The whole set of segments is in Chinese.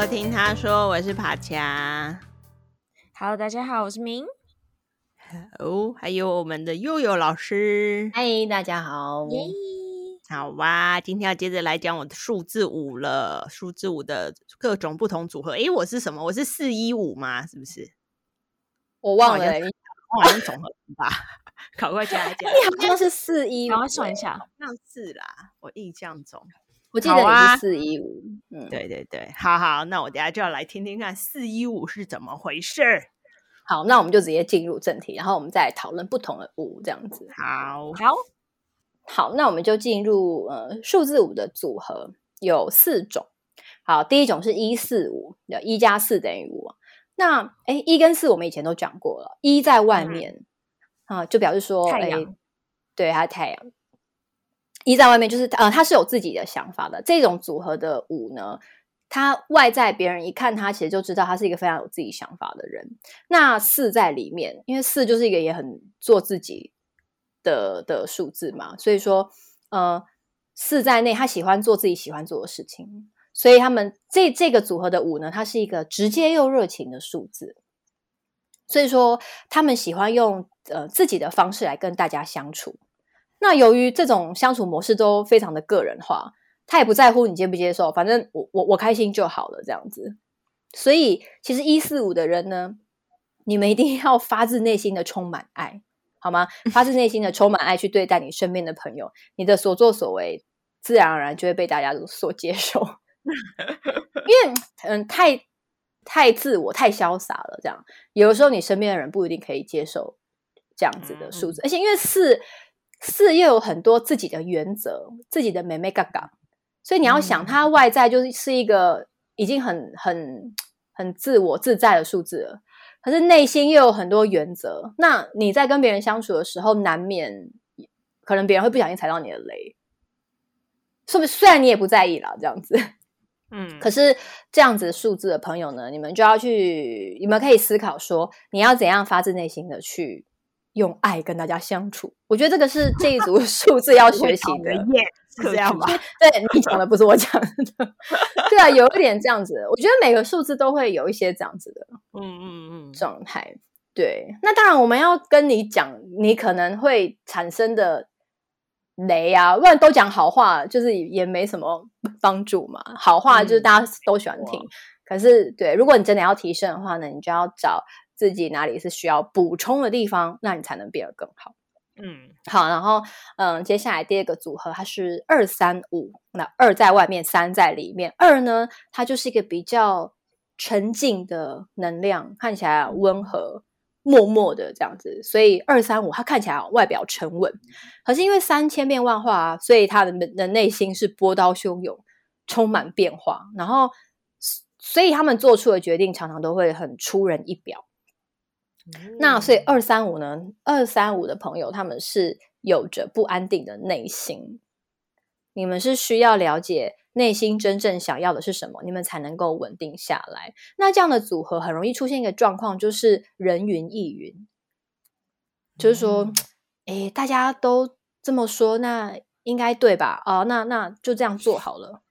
收听他说，我是帕恰。Hello，大家好，我是明。哦，还有我们的悠悠老师。嗨，大家好。好哇，今天要接着来讲我的数字五了。数字五的各种不同组合。诶，我是什么？我是四一五吗？是不是？我忘了，我好像总和吧。考过加一加。你好像是四一五，我算一下，好像是啦。我印象中，我记得你是四一五。嗯，对对对，好好，那我等下就要来听听看四一五是怎么回事。好，那我们就直接进入正题，然后我们再讨论不同的五，这样子。好，好。好，那我们就进入呃数字五的组合有四种。好，第一种是一四五，一加四等于五。那哎一跟四我们以前都讲过了，一在外面啊、嗯呃，就表示说太阳，对，它太阳。一在外面就是呃，他是有自己的想法的。这种组合的五呢，他外在别人一看他，其实就知道他是一个非常有自己想法的人。那四在里面，因为四就是一个也很做自己。的的数字嘛，所以说，呃，四在内，他喜欢做自己喜欢做的事情，所以他们这这个组合的五呢，它是一个直接又热情的数字，所以说他们喜欢用呃自己的方式来跟大家相处。那由于这种相处模式都非常的个人化，他也不在乎你接不接受，反正我我我开心就好了这样子。所以其实一四五的人呢，你们一定要发自内心的充满爱。好吗？发自内心的充满爱去对待你身边的朋友，你的所作所为自然而然就会被大家所接受。因为嗯，太太自我、太潇洒了，这样有的时候你身边的人不一定可以接受这样子的数字。而且因为四四又有很多自己的原则、自己的美美嘎嘎，所以你要想，它外在就是一个已经很很很自我自在的数字了。可是内心又有很多原则，那你在跟别人相处的时候，难免可能别人会不小心踩到你的雷，是不是？虽然你也不在意啦，这样子，嗯，可是这样子数字的朋友呢，你们就要去，你们可以思考说，你要怎样发自内心的去用爱跟大家相处。我觉得这个是 这一组数字要学习的。是这样吧？对，你讲的不是我讲的，对啊，有一点这样子。我觉得每个数字都会有一些这样子的，嗯嗯嗯，状态。对，那当然我们要跟你讲，你可能会产生的雷啊，不然都讲好话，就是也没什么帮助嘛。好话就是大家都喜欢听，嗯、可是对，如果你真的要提升的话呢，你就要找自己哪里是需要补充的地方，那你才能变得更好。嗯，好，然后嗯，接下来第二个组合它是二三五，那二在外面，三在里面。二呢，它就是一个比较沉静的能量，看起来温和、默默的这样子。所以二三五它看起来外表沉稳，可是因为三千变万化啊，所以他的的内心是波涛汹涌，充满变化。然后，所以他们做出的决定常常都会很出人意表。那所以二三五呢？二三五的朋友，他们是有着不安定的内心。你们是需要了解内心真正想要的是什么，你们才能够稳定下来。那这样的组合很容易出现一个状况，就是人云亦云，就是说，哎，大家都这么说，那应该对吧？哦，那那就这样做好了。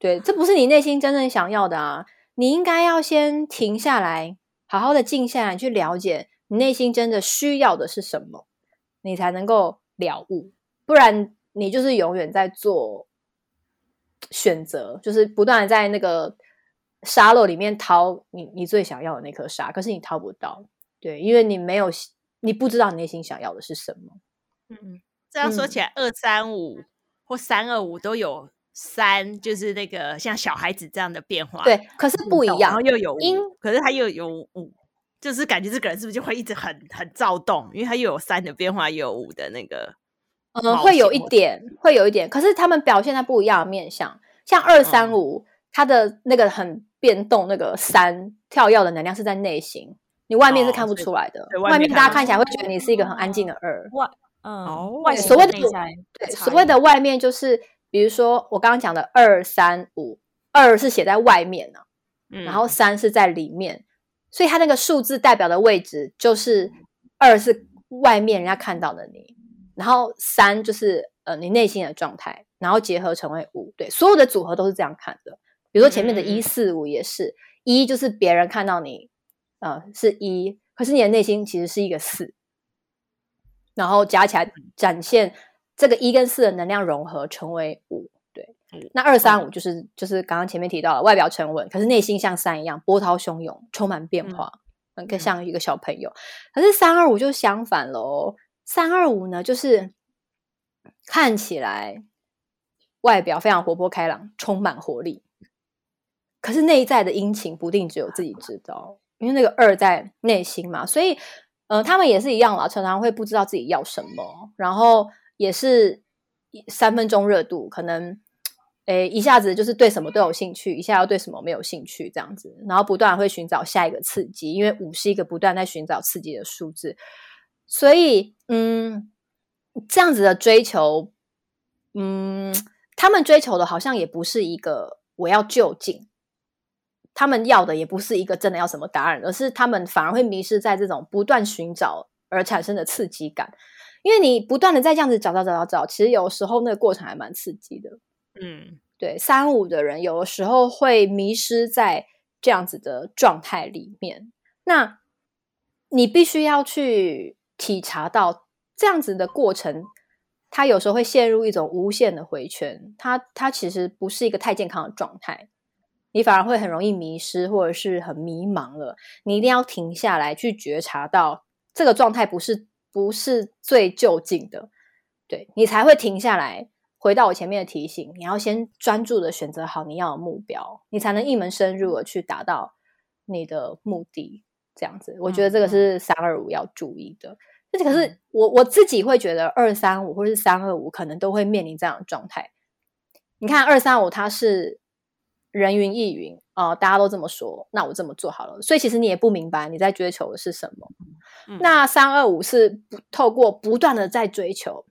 对，这不是你内心真正想要的啊！你应该要先停下来。好好的静下来，去了解你内心真的需要的是什么，你才能够了悟。不然，你就是永远在做选择，就是不断的在那个沙漏里面掏你你最想要的那颗沙，可是你掏不到。对，因为你没有，你不知道你内心想要的是什么。嗯，这样说起来，二三五或三二五都有。三就是那个像小孩子这样的变化，对，可是不一样，然后又有五，可是他又有五，就是感觉这个人是不是就会一直很很躁动？因为他又有三的变化，又有五的那个，嗯，会有一点，会有一点。可是他们表现在不一样的面相，像二三五，他的那个很变动，那个三跳跃的能量是在内心，你外面是看不出来的。外面大家看起来会觉得你是一个很安静的二，外，嗯，外所谓的对，所谓的外面就是。比如说，我刚刚讲的二三五，二是写在外面呢、啊，嗯、然后三是在里面，所以它那个数字代表的位置就是二是外面人家看到的你，然后三就是呃你内心的状态，然后结合成为五，对，所有的组合都是这样看的。比如说前面的一四五也是，一就是别人看到你，呃，是一，可是你的内心其实是一个四，然后加起来展现这个一跟四的能量融合成为五，对。那二三五就是就是刚刚前面提到了外表沉稳，可是内心像山一样波涛汹涌，充满变化，嗯，更像一个小朋友。可是三二五就相反喽，三二五呢就是看起来外表非常活泼开朗，充满活力。可是内在的阴晴不定，只有自己知道，因为那个二在内心嘛，所以，呃，他们也是一样啦，常常会不知道自己要什么，然后也是三分钟热度，可能，诶，一下子就是对什么都有兴趣，一下要对什么没有兴趣，这样子，然后不断会寻找下一个刺激，因为五是一个不断在寻找刺激的数字，所以，嗯，这样子的追求，嗯，他们追求的好像也不是一个我要就近。他们要的也不是一个真的要什么答案，而是他们反而会迷失在这种不断寻找而产生的刺激感。因为你不断的在这样子找找找找找，其实有时候那个过程还蛮刺激的。嗯，对，三五的人有的时候会迷失在这样子的状态里面。那你必须要去体察到这样子的过程，它有时候会陷入一种无限的回圈，它它其实不是一个太健康的状态。你反而会很容易迷失，或者是很迷茫了。你一定要停下来，去觉察到这个状态不是不是最就近的，对，你才会停下来。回到我前面的提醒，你要先专注的选择好你要的目标，你才能一门深入的去达到你的目的。这样子，我觉得这个是三二五要注意的。而且、嗯、可是我我自己会觉得二三五或者是三二五可能都会面临这样的状态。你看二三五它是。人云亦云啊、呃，大家都这么说，那我这么做好了。所以其实你也不明白你在追求的是什么。嗯、那三二五是不透过不断的在追求，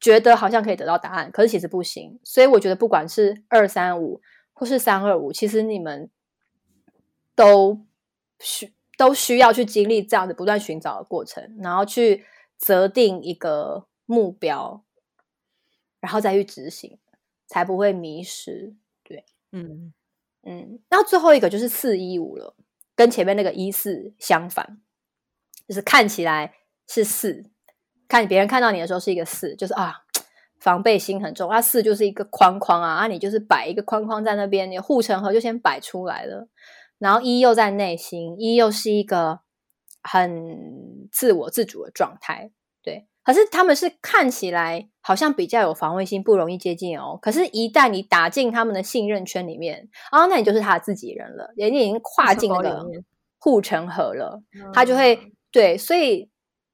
觉得好像可以得到答案，可是其实不行。所以我觉得不管是二三五或是三二五，其实你们都需都需要去经历这样的不断寻找的过程，然后去择定一个目标，然后再去执行，才不会迷失。嗯嗯，然后最后一个就是四一五了，跟前面那个一四相反，就是看起来是四，看别人看到你的时候是一个四，就是啊，防备心很重。啊，四就是一个框框啊，啊，你就是摆一个框框在那边，你护城河就先摆出来了。然后一又在内心，一又是一个很自我自主的状态，可是他们是看起来好像比较有防卫心，不容易接近哦。可是，一旦你打进他们的信任圈里面，啊、哦，那你就是他自己人了，人家已经跨进那个护城河了，他就会对，所以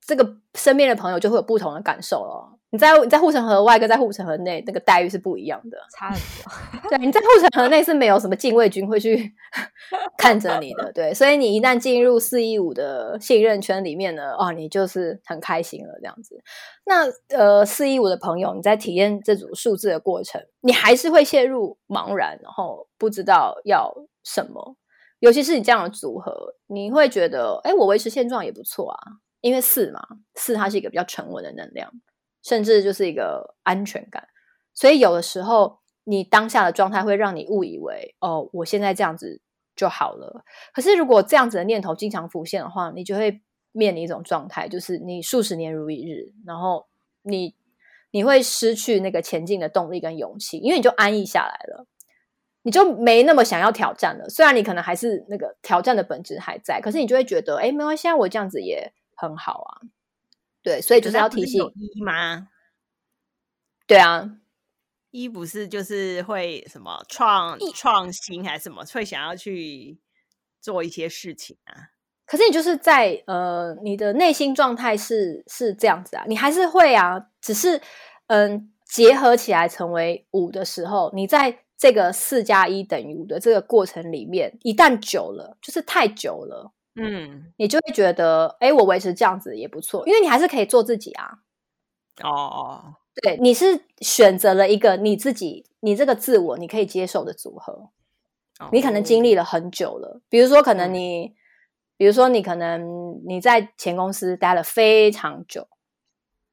这个身边的朋友就会有不同的感受了。你在你在护城河外跟在护城河内那个待遇是不一样的，差很多。对，你在护城河内是没有什么禁卫军会去 看着你的，对，所以你一旦进入四一五的信任圈里面呢，哦，你就是很开心了这样子。那呃，四一五的朋友，你在体验这组数字的过程，你还是会陷入茫然，然后不知道要什么。尤其是你这样的组合，你会觉得，哎，我维持现状也不错啊，因为四嘛，四它是一个比较沉稳的能量。甚至就是一个安全感，所以有的时候你当下的状态会让你误以为哦，我现在这样子就好了。可是如果这样子的念头经常浮现的话，你就会面临一种状态，就是你数十年如一日，然后你你会失去那个前进的动力跟勇气，因为你就安逸下来了，你就没那么想要挑战了。虽然你可能还是那个挑战的本质还在，可是你就会觉得，哎，没关系，我这样子也很好啊。对，所以就是要提醒一吗？对啊，一不是就是会什么创创新还是什么，会想要去做一些事情啊？可是你就是在呃，你的内心状态是是这样子啊，你还是会啊，只是嗯、呃，结合起来成为五的时候，你在这个四加一等于五的这个过程里面，一旦久了，就是太久了。嗯，你就会觉得，哎，我维持这样子也不错，因为你还是可以做自己啊。哦，对，你是选择了一个你自己，你这个自我你可以接受的组合。哦，你可能经历了很久了，比如说，可能你，嗯，比如说你可能你在前公司待了非常久，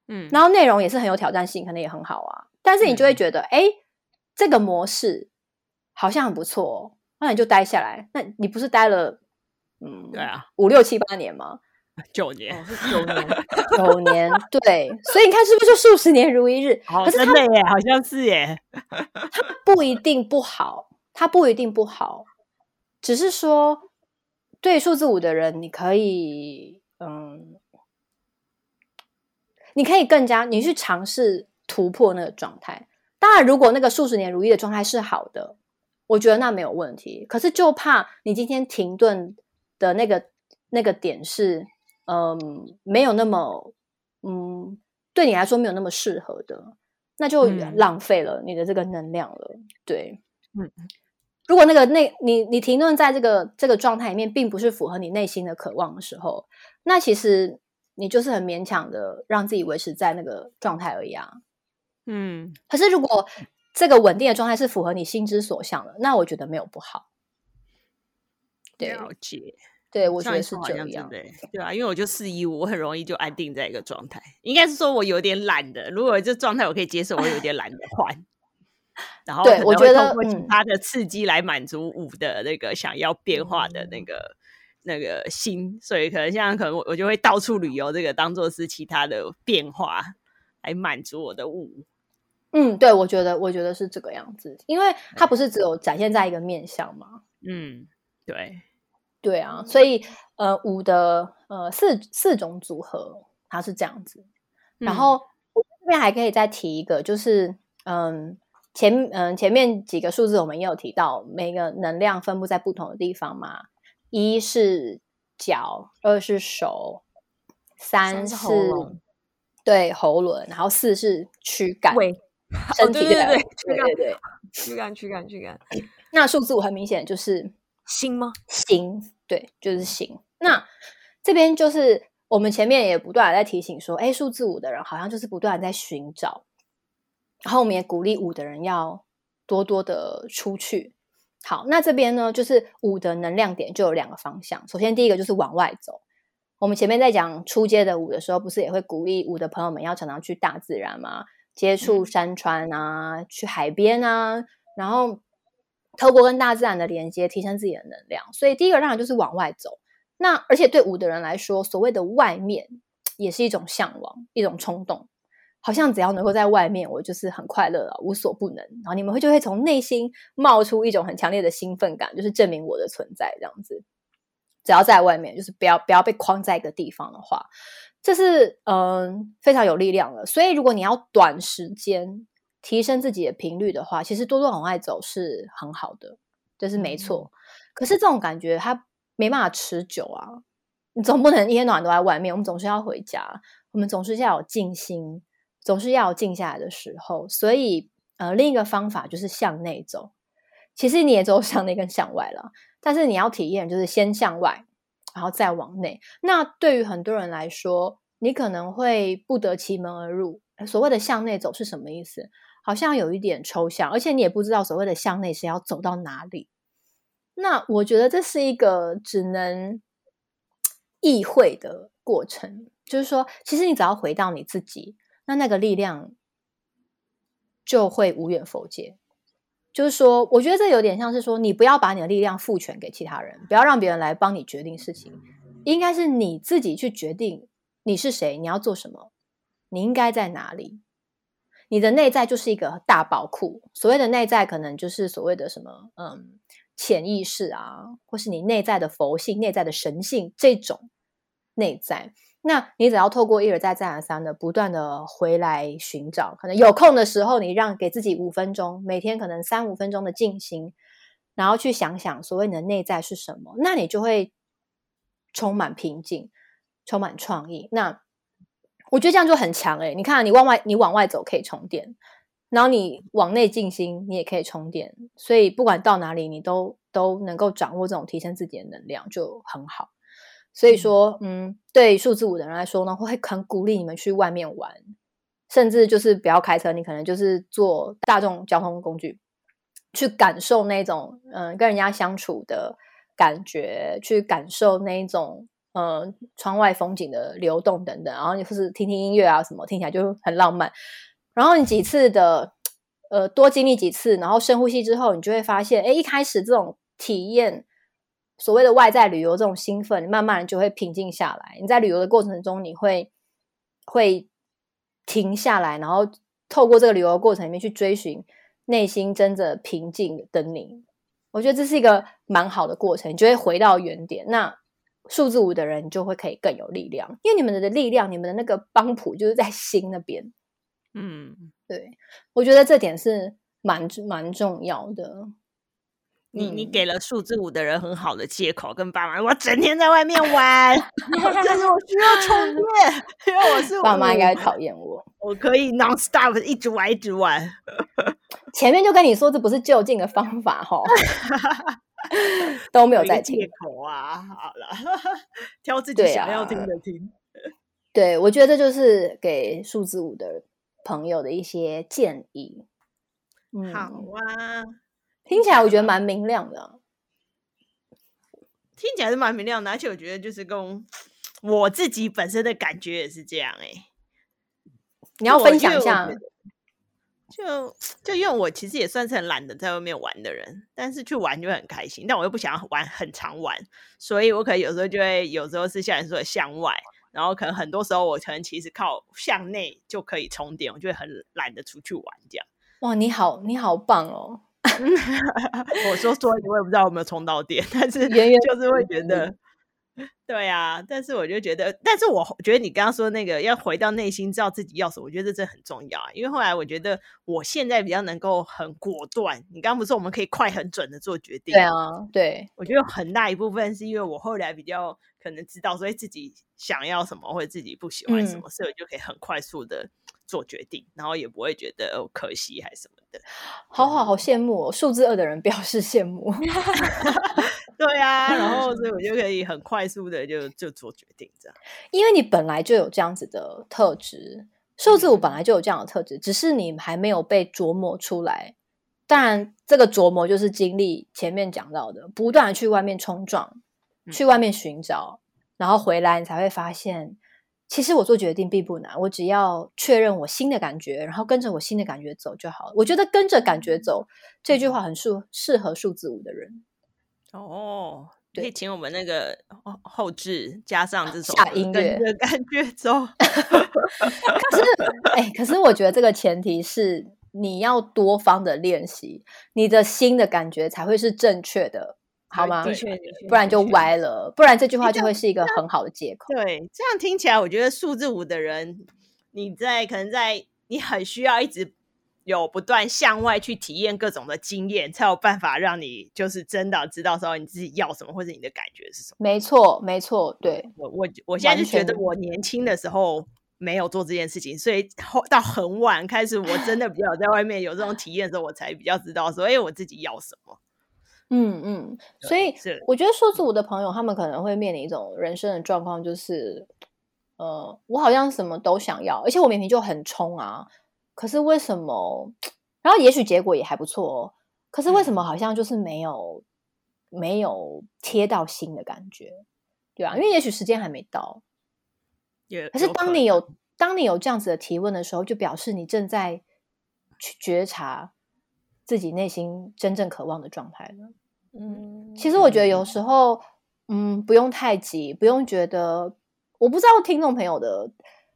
嗯，然后内容也是很有挑战性，可能也很好啊，但是你就会觉得，哎，嗯，这个模式好像很不错哦，那你就待下来。那你不是待了，嗯，对啊，五六七八年吗？九年，哦、是九年，九年，对。所以你看，是不是就数十年如一日？哦、可是真的耶，好像是耶。它不一定不好，它不一定不好，只是说，对数字五的人，你可以，嗯，你可以更加，你去尝试突破那个状态。当然，如果那个数十年如一的状态是好的，我觉得那没有问题。可是，就怕你今天停顿的那个那个点是，嗯，没有那么，嗯，对你来说没有那么适合的，那就浪费了你的这个能量了。嗯、对，嗯，如果那个那你你停顿在这个这个状态里面，并不是符合你内心的渴望的时候，那其实你就是很勉强的让自己维持在那个状态而已啊。嗯，可是如果这个稳定的状态是符合你心之所向的，那我觉得没有不好。了解，对，我觉得是这样，对，对啊，因为我就四一五，我很容易就安定在一个状态。应该是说我有点懒的，如果这状态我可以接受，我有点懒得换。然后对，我觉得通过其他的刺激来满足五的那个想要变化的那个、嗯、那个心，所以可能现在可能我我就会到处旅游，这个当做是其他的变化来满足我的五。嗯，对，我觉得，我觉得是这个样子，因为它不是只有展现在一个面相嘛。嗯，对，对啊，所以呃，五的呃四四种组合它是这样子。然后、嗯、我这边还可以再提一个，就是嗯前嗯前面几个数字我们也有提到，每个能量分布在不同的地方嘛。一是脚，二是手，三是，对喉轮，然后四是躯干。身体的，对对对，对对对，躯干躯干躯干。那数字五很明显就是心吗？心，对，就是心。那这边就是我们前面也不断的在提醒说，哎，数字五的人好像就是不断的在寻找。然后我们也鼓励五的人要多多的出去。好，那这边呢，就是五的能量点就有两个方向。首先第一个就是往外走。我们前面在讲初阶的五的时候，不是也会鼓励五的朋友们要常常去大自然吗？接触山川啊，去海边啊，然后透过跟大自然的连接，提升自己的能量。所以第一个让人就是往外走。那而且对五的人来说，所谓的外面也是一种向往，一种冲动。好像只要能够在外面，我就是很快乐了，无所不能。然后你们会就会从内心冒出一种很强烈的兴奋感，就是证明我的存在这样子。只要在外面，就是不要不要被框在一个地方的话。这是嗯、非常有力量的，所以如果你要短时间提升自己的频率的话，其实多多往外走是很好的，这是没错。嗯、可是这种感觉它没办法持久啊，你总不能一天到晚都在外面，我们总是要回家，我们总是要有静心，总是要有静下来的时候。所以呃，另一个方法就是向内走，其实你也走向内跟向外了，但是你要体验就是先向外。然后再往内，那对于很多人来说，你可能会不得其门而入。所谓的向内走是什么意思？好像有一点抽象，而且你也不知道所谓的向内是要走到哪里。那我觉得这是一个只能意会的过程，就是说，其实你只要回到你自己，那那个力量就会无远弗届。就是说，我觉得这有点像是说，你不要把你的力量赋权给其他人，不要让别人来帮你决定事情，应该是你自己去决定你是谁，你要做什么，你应该在哪里。你的内在就是一个大宝库，所谓的内在，可能就是所谓的什么，嗯，潜意识啊，或是你内在的佛性、内在的神性这种内在。那你只要透过一而再、再而三的不断的回来寻找，可能有空的时候，你让给自己五分钟，每天可能三五分钟的静心，然后去想想所谓你的内在是什么，那你就会充满平静，充满创意。那我觉得这样就很强诶，你看，你往外，你往外走可以充电，然后你往内静心，你也可以充电。所以不管到哪里，你都都能够掌握这种提升自己的能量，就很好。所以说，嗯，对数字五的人来说呢，会很鼓励你们去外面玩，甚至就是不要开车，你可能就是坐大众交通工具，去感受那种嗯跟人家相处的感觉，去感受那种嗯窗外风景的流动等等，然后你或是听听音乐啊什么，听起来就很浪漫。然后你几次的呃多经历几次，然后深呼吸之后，你就会发现，哎，一开始这种体验所谓的外在旅游这种兴奋，慢慢就会平静下来。你在旅游的过程中，你会会停下来，然后透过这个旅游过程里面去追寻内心真的平静的你。我觉得这是一个蛮好的过程，你就会回到原点。那数字五的人就会可以更有力量，因为你们的力量，你们的那个帮浦就是在心那边。嗯，对，我觉得这点是蛮蛮重要的。你你给了数字五的人很好的借口，跟爸妈，我整天在外面玩，但是我需要充电，因为我是爸妈应该讨厌我，我可以 non stop 一直玩一直玩。前面就跟你说这不是就近的方法哈，都没有在借口啊。挑自己想要听的听。对，我觉得这就是给数字五的朋友的一些建议。嗯、好啊。听起来我觉得蛮明亮的，啊，听起来是蛮明亮的，而且我觉得就是跟我自己本身的感觉也是这样哎，欸。你要分享一下，就就因为我其实也算是很懒得在外面玩的人，但是去玩就会很开心，但我又不想要玩很常玩，所以我可能有时候就会有时候是像你说的向外，然后可能很多时候我可能其实靠向内就可以充电，我就会很懒得出去玩这样。哇，你好，你好棒哦！我说说，我也不知道有没有充到电，但是就是会觉得，对啊。但是我就觉得，但是我觉得你刚刚说那个要回到内心，知道自己要什么，我觉得这真的很重要啊。因为后来我觉得我现在比较能够很果断。你刚刚不是说我们可以快很准的做决定？对啊，对。我觉得很大一部分是因为我后来比较可能知道，所以自己想要什么或者自己不喜欢什么，所以我就可以很快速的。做决定，然后也不会觉得可惜还是什么的，好好好羡慕哦！数字二的人表示羡慕，对啊，然后 所以我就可以很快速的就就做决定，这样，因为你本来就有这样子的特质，数字五本来就有这样的特质，只是你还没有被琢磨出来。当然，这个琢磨就是经历前面讲到的，不断的去外面冲撞，去外面寻找，然后回来你才会发现。其实我做决定并不难，我只要确认我新的感觉，然后跟着我新的感觉走就好了。我觉得跟着感觉走这句话很适适合数字五的人。哦，可以请我们那个后置加上这首下音乐，跟着感觉走。可是，哎，可是我觉得这个前提是你要多方的练习，你的心的感觉才会是正确的。好吗？的确，的确，不然就歪了。不然这句话就会是一个很好的借口。对，这样听起来，我觉得数字五的人，你在可能在你很需要一直有不断向外去体验各种的经验，才有办法让你就是真的知道说你自己要什么，或者你的感觉是什么。没错，没错。对，我我我现在就觉得我年轻的时候没有做这件事情，所以后到很晚开始，我真的比较在外面有这种体验的时候，我才比较知道说，哎，我自己要什么。嗯嗯，所以我觉得数字五的朋友，他们可能会面临一种人生的状况，就是，呃，我好像什么都想要，而且我明明就很冲啊，可是为什么？然后也许结果也还不错哦，可是为什么好像就是没有、嗯、没有贴到心的感觉，对啊，因为也许时间还没到。也可是当你有当你有这样子的提问的时候，就表示你正在去觉察自己内心真正渴望的状态了。嗯，其实我觉得有时候，嗯，不用太急，不用觉得，我不知道听众朋友的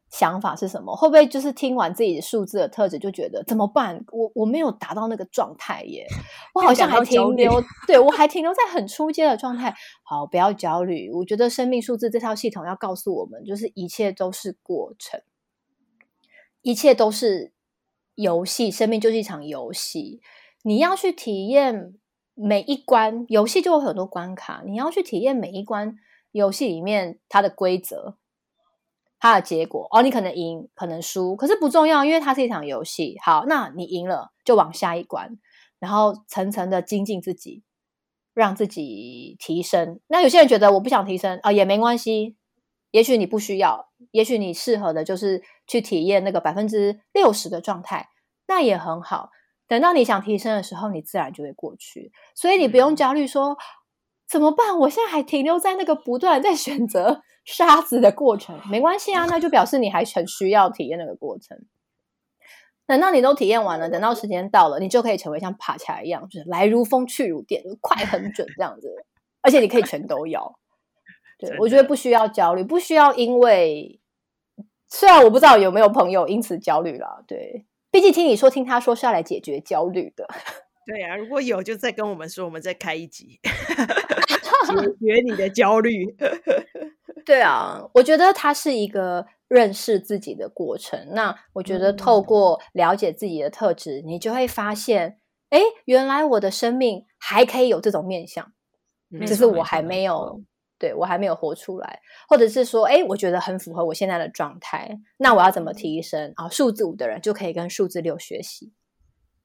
想法是什么，会不会就是听完自己的数字的特质就觉得怎么办？我我没有达到那个状态耶，我好像还停留，对，我还停留在很初阶的状态。好，不要焦虑，我觉得生命数字这套系统要告诉我们，就是一切都是过程，一切都是游戏，生命就是一场游戏，你要去体验。每一关游戏就有很多关卡，你要去体验每一关游戏里面它的规则、它的结果。哦，你可能赢，可能输，可是不重要，因为它是一场游戏。好，那你赢了就往下一关，然后层层的精进自己，让自己提升。那有些人觉得我不想提升啊，也没关系。也许你不需要，也许你适合的就是去体验那个百分之六十的状态，那也很好。等到你想提升的时候，你自然就会过去，所以你不用焦虑说怎么办？我现在还停留在那个不断在选择沙子的过程，没关系啊，那就表示你还很需要体验那个过程。等到你都体验完了，等到时间到了，你就可以成为像爬起来一样，就是来如风去如电，快很准这样子。而且你可以全都要。对，我觉得不需要焦虑，不需要因为，虽然我不知道有没有朋友因此焦虑了。对，毕竟听你说，听他说是要来解决焦虑的。对啊，如果有就再跟我们说，我们再开一集 解决你的焦虑。对啊，我觉得它是一个认识自己的过程。那我觉得透过了解自己的特质，嗯、你就会发现，哎，原来我的生命还可以有这种面向，只是我还没有，对，我还没有活出来，或者是说，哎，我觉得很符合我现在的状态，那我要怎么提升？啊，数字五的人就可以跟数字六学习。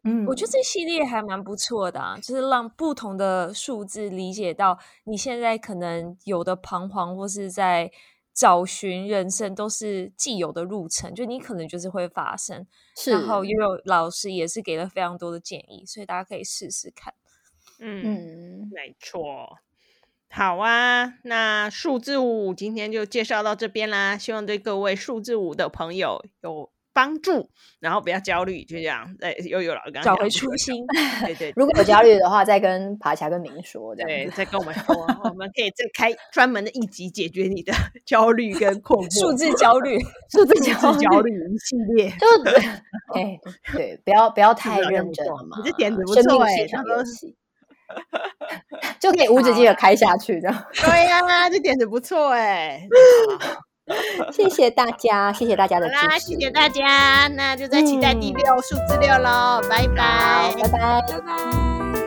嗯，我觉得这系列还蛮不错的啊，就是让不同的数字理解到你现在可能有的彷徨，或是在找寻人生都是既有的路程，就你可能就是会发生。是，然后也有老师也是给了非常多的建议，所以大家可以试试看。嗯，嗯，没错。好啊，那数字五今天就介绍到这边啦，希望对各位数字五的朋友有帮助，然后不要焦虑，就这样。哎，又有了，找回初心。对对，如果有焦虑的话，再跟爬墙跟明说。对，再跟我们说，我们可以再开专门的一集解决你的 焦虑跟困惑。数字焦虑，数字焦虑一系列。就对，哎，对，不要不要太认真嘛。你 这点子不错哎，就可以无止境的开下去，这样。对呀，这点子不错哎。谢谢大家，谢谢大家的支持，谢谢大家，那就在期待第六数字六喽，拜拜，拜拜，拜拜。